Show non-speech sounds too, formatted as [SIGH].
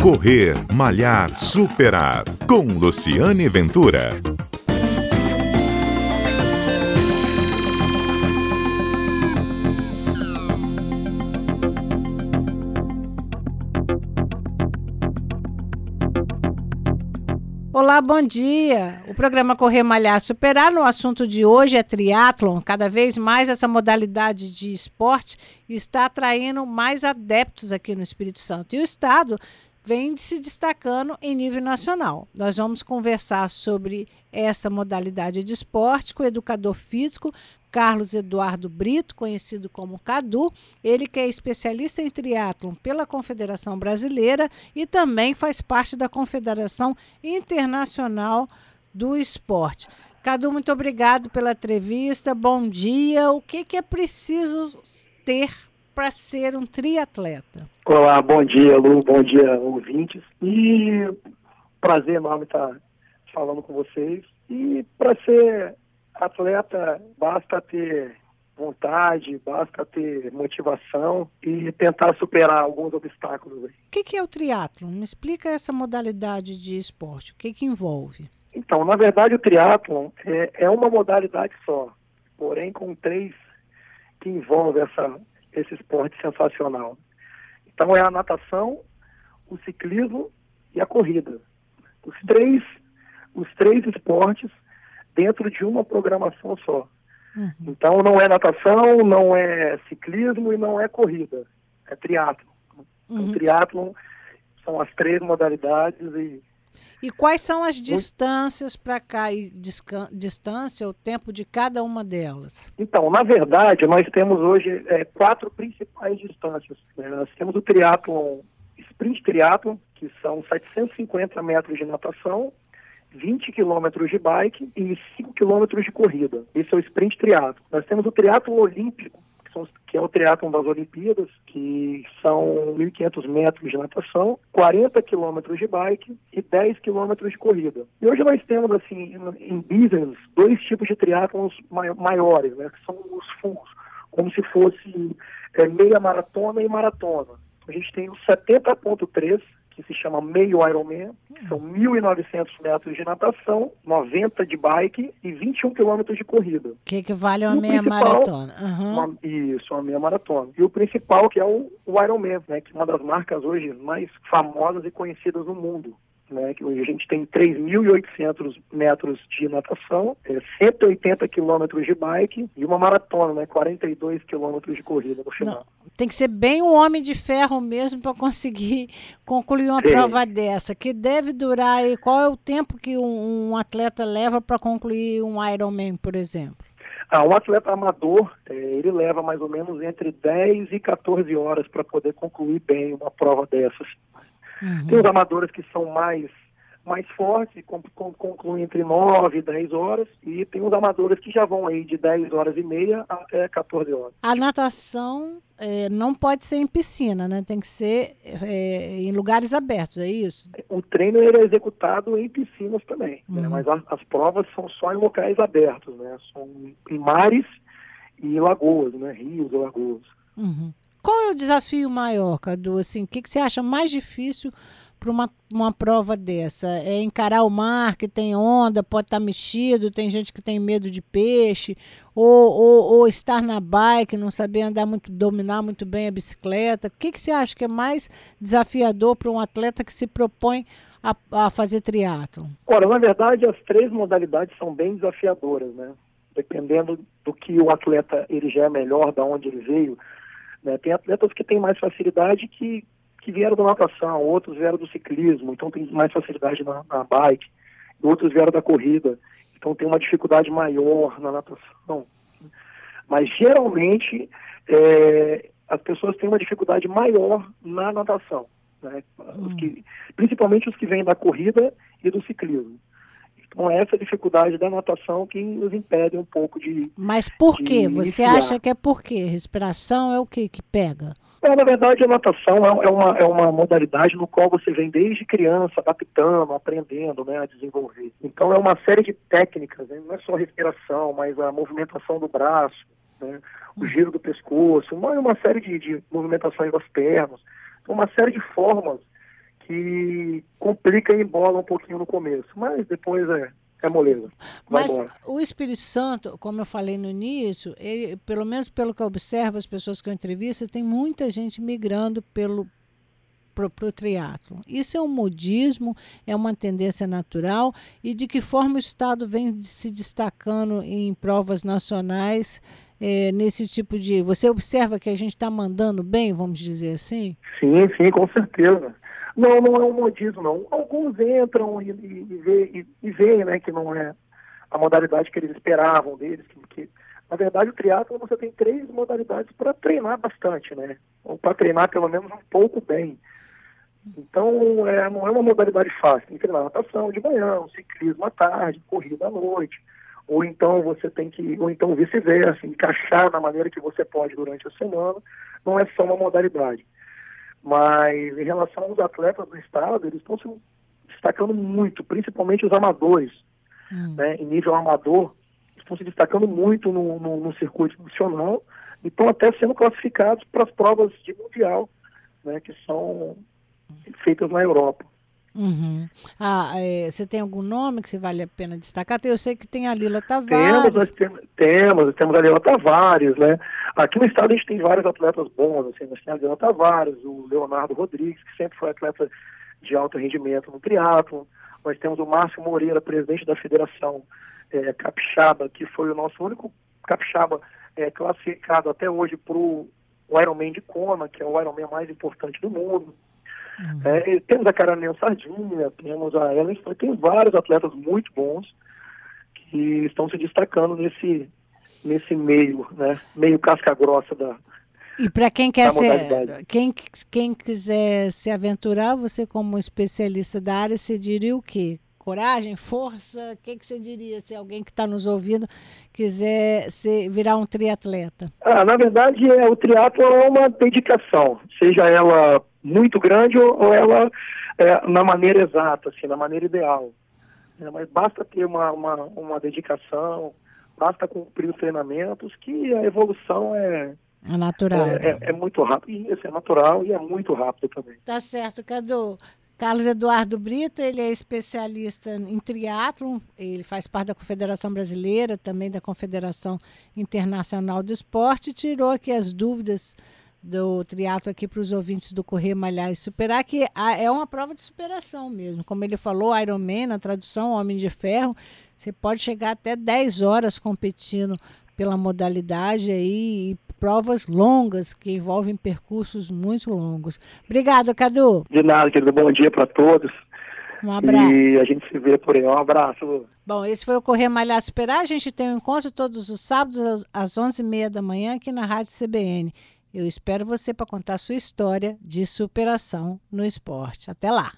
Correr, Malhar, Superar. Com Luciane Ventura. Olá, bom dia. O programa Correr Malhar Superar no assunto de hoje é triatlon. Cada vez mais essa modalidade de esporte está atraindo mais adeptos aqui no Espírito Santo. E o estado vem se destacando em nível nacional. Nós vamos conversar sobre essa modalidade de esporte com o educador físico Carlos Eduardo Brito, conhecido como Cadu, ele que é especialista em triatlon pela Confederação Brasileira e também faz parte da Confederação Internacional do Esporte. Cadu, muito obrigado pela entrevista. Bom dia. O que, que é preciso ter para ser um triatleta? Olá, bom dia, Lu, bom dia, ouvintes. E prazer enorme estar falando com vocês. E para ser atleta, basta ter vontade, basta ter motivação e tentar superar alguns obstáculos. O que, que é o triatlon? Me explica essa modalidade de esporte. O que, que envolve? Então, na verdade, o triatlon é, é uma modalidade só, porém com três que envolve essa, esse esporte sensacional. Então é a natação, o ciclismo e a corrida. Os três, os três esportes dentro de uma programação só. Uhum. Então não é natação, não é ciclismo e não é corrida, é triatlo. Então, uhum. triatlon são as três modalidades e e quais são as distâncias para cá e distância, o tempo de cada uma delas? Então, na verdade, nós temos hoje é, quatro principais distâncias. Né? Nós temos o triatlon, sprint triatlon, que são 750 metros de natação, 20 quilômetros de bike e 5 quilômetros de corrida. Esse é o sprint triatlo. Nós temos o triatlo olímpico, que é o triatlon das Olimpíadas, que são 1.500 metros de natação, 40 quilômetros de bike e 10 quilômetros de corrida. E hoje nós temos, assim, em business, dois tipos de triatlons maiores, né, que são os fulls, como se fosse é, meia maratona e maratona. A gente tem o 70.3, que se chama Meio Ironman, que são 1.900 metros de natação, 90 de bike e 21 quilômetros de corrida. Que equivale a uma meia maratona. Uhum. Uma, isso, uma meia maratona. E o principal, que é o, o Ironman, né, que é uma das marcas hoje mais famosas e conhecidas no mundo né, que hoje a gente tem 3.800 metros de natação, é, 180 quilômetros de bike e uma maratona, né, 42 quilômetros de corrida no final. Não, tem que ser bem um homem de ferro mesmo para conseguir [LAUGHS] concluir uma Sim. prova dessa, que deve durar, e qual é o tempo que um, um atleta leva para concluir um Ironman, por exemplo? Ah, um atleta amador, é, ele leva mais ou menos entre 10 e 14 horas para poder concluir bem uma prova dessas. Uhum. Tem os amadores que são mais mais fortes, concluem entre 9 e 10 horas, e tem os amadores que já vão aí de 10 horas e meia até 14 horas. A natação é, não pode ser em piscina, né? Tem que ser é, em lugares abertos, é isso? O treino ele é executado em piscinas também, né? uhum. né? mas as, as, provas são só em locais abertos, né? São em mares e lagoas, né? Rios e lagoas. Uhum. Qual é o desafio maior, Cadu? Assim, o que, que você acha mais difícil para uma, uma prova dessa? É encarar o mar, que tem onda, pode estar tá mexido, tem gente que tem medo de peixe, ou, ou, ou, estar na bike, não saber andar muito, dominar muito bem a bicicleta. O que, que você acha que é mais desafiador para um atleta que se propõe a, a fazer triatlo? Ora, na verdade, as três modalidades são bem desafiadoras, né? Dependendo do que o atleta ele já é melhor, da onde ele veio né? Tem atletas que têm mais facilidade que, que vieram da natação, outros vieram do ciclismo, então tem mais facilidade na, na bike, outros vieram da corrida, então tem uma dificuldade maior na natação. Mas geralmente é, as pessoas têm uma dificuldade maior na natação, né? Os que, principalmente os que vêm da corrida e do ciclismo. Então, essa dificuldade da natação que nos impede um pouco de. Mas por quê? Você acha que é por quê? Respiração é o que que pega? É, na verdade, a natação é, é, uma, é uma modalidade no qual você vem desde criança adaptando, aprendendo né, a desenvolver. Então, é uma série de técnicas, né? não é só respiração, mas a movimentação do braço, né, o giro do pescoço, uma, uma série de, de movimentações das pernas, uma série de formas que complica e embola um pouquinho no começo, mas depois é, é moleza. Vai Mas embora. o Espírito Santo, como eu falei no início, ele, pelo menos pelo que eu observo, as pessoas que eu entrevisto, tem muita gente migrando pelo para o triatlo. Isso é um modismo, é uma tendência natural e de que forma o Estado vem se destacando em provas nacionais é, nesse tipo de. Você observa que a gente está mandando bem, vamos dizer assim? Sim, sim, com certeza. Não, não é um modismo, não. Alguns entram e, e, e, vê, e, e veem né, que não é a modalidade que eles esperavam deles. Que, que na verdade, o triatlo você tem três modalidades para treinar bastante, né? Ou para treinar pelo menos um pouco bem. Então, é, não é uma modalidade fácil. Tem que treinar natação de manhã, ciclismo à tarde, corrida à noite. Ou então você tem que, ou então vice-versa, encaixar da maneira que você pode durante a semana. Não é só uma modalidade. Mas em relação aos atletas do estado, eles estão se destacando muito, principalmente os amadores. Hum. Né, em nível amador, estão se destacando muito no, no, no circuito nacional e estão até sendo classificados para as provas de mundial, né, que são feitas na Europa. Uhum. Ah, é, você tem algum nome que você vale a pena destacar? Eu sei que tem a Lila Tavares. Temos, nós temos, temos, temos a Lila Tavares, né? Aqui no estado a gente tem vários atletas bons, assim, nós temos a Lila Tavares, o Leonardo Rodrigues, que sempre foi atleta de alto rendimento no triatlo. Nós temos o Márcio Moreira, presidente da Federação é, Capixaba, que foi o nosso único capixaba é, classificado até hoje para o Ironman de Kona, que é o Ironman mais importante do mundo. Uhum. É, temos a Caranel Sardinha, temos a Ellen, tem vários atletas muito bons que estão se destacando nesse, nesse meio, né? Meio casca grossa da. E para quem quer ser, quem, quem quiser se aventurar, você como especialista da área, você diria o quê? Coragem, força? O que, que você diria se alguém que está nos ouvindo quiser se, virar um triatleta? Ah, na verdade, é, o triatlo é uma dedicação, seja ela muito grande ou, ou ela é, na maneira exata, assim, na maneira ideal. É, mas basta ter uma, uma, uma dedicação, basta cumprir os treinamentos, que a evolução é, é natural. É, é, é, muito rápido. Isso é natural e é muito rápido também. Tá certo, Cadu. Carlos Eduardo Brito, ele é especialista em triatlon, ele faz parte da Confederação Brasileira, também da Confederação Internacional do Esporte, tirou aqui as dúvidas do triatlo aqui para os ouvintes do Correr, Malhar e Superar, que é uma prova de superação mesmo. Como ele falou, Ironman, na tradução Homem de Ferro, você pode chegar até 10 horas competindo pela modalidade aí, e provas longas que envolvem percursos muito longos. Obrigada, Cadu. De nada, querido. Bom dia para todos. Um abraço. E a gente se vê por aí. Um abraço. Bom, esse foi o Correr Malhar Superar. A gente tem um encontro todos os sábados às 11h30 da manhã aqui na Rádio CBN. Eu espero você para contar sua história de superação no esporte. Até lá!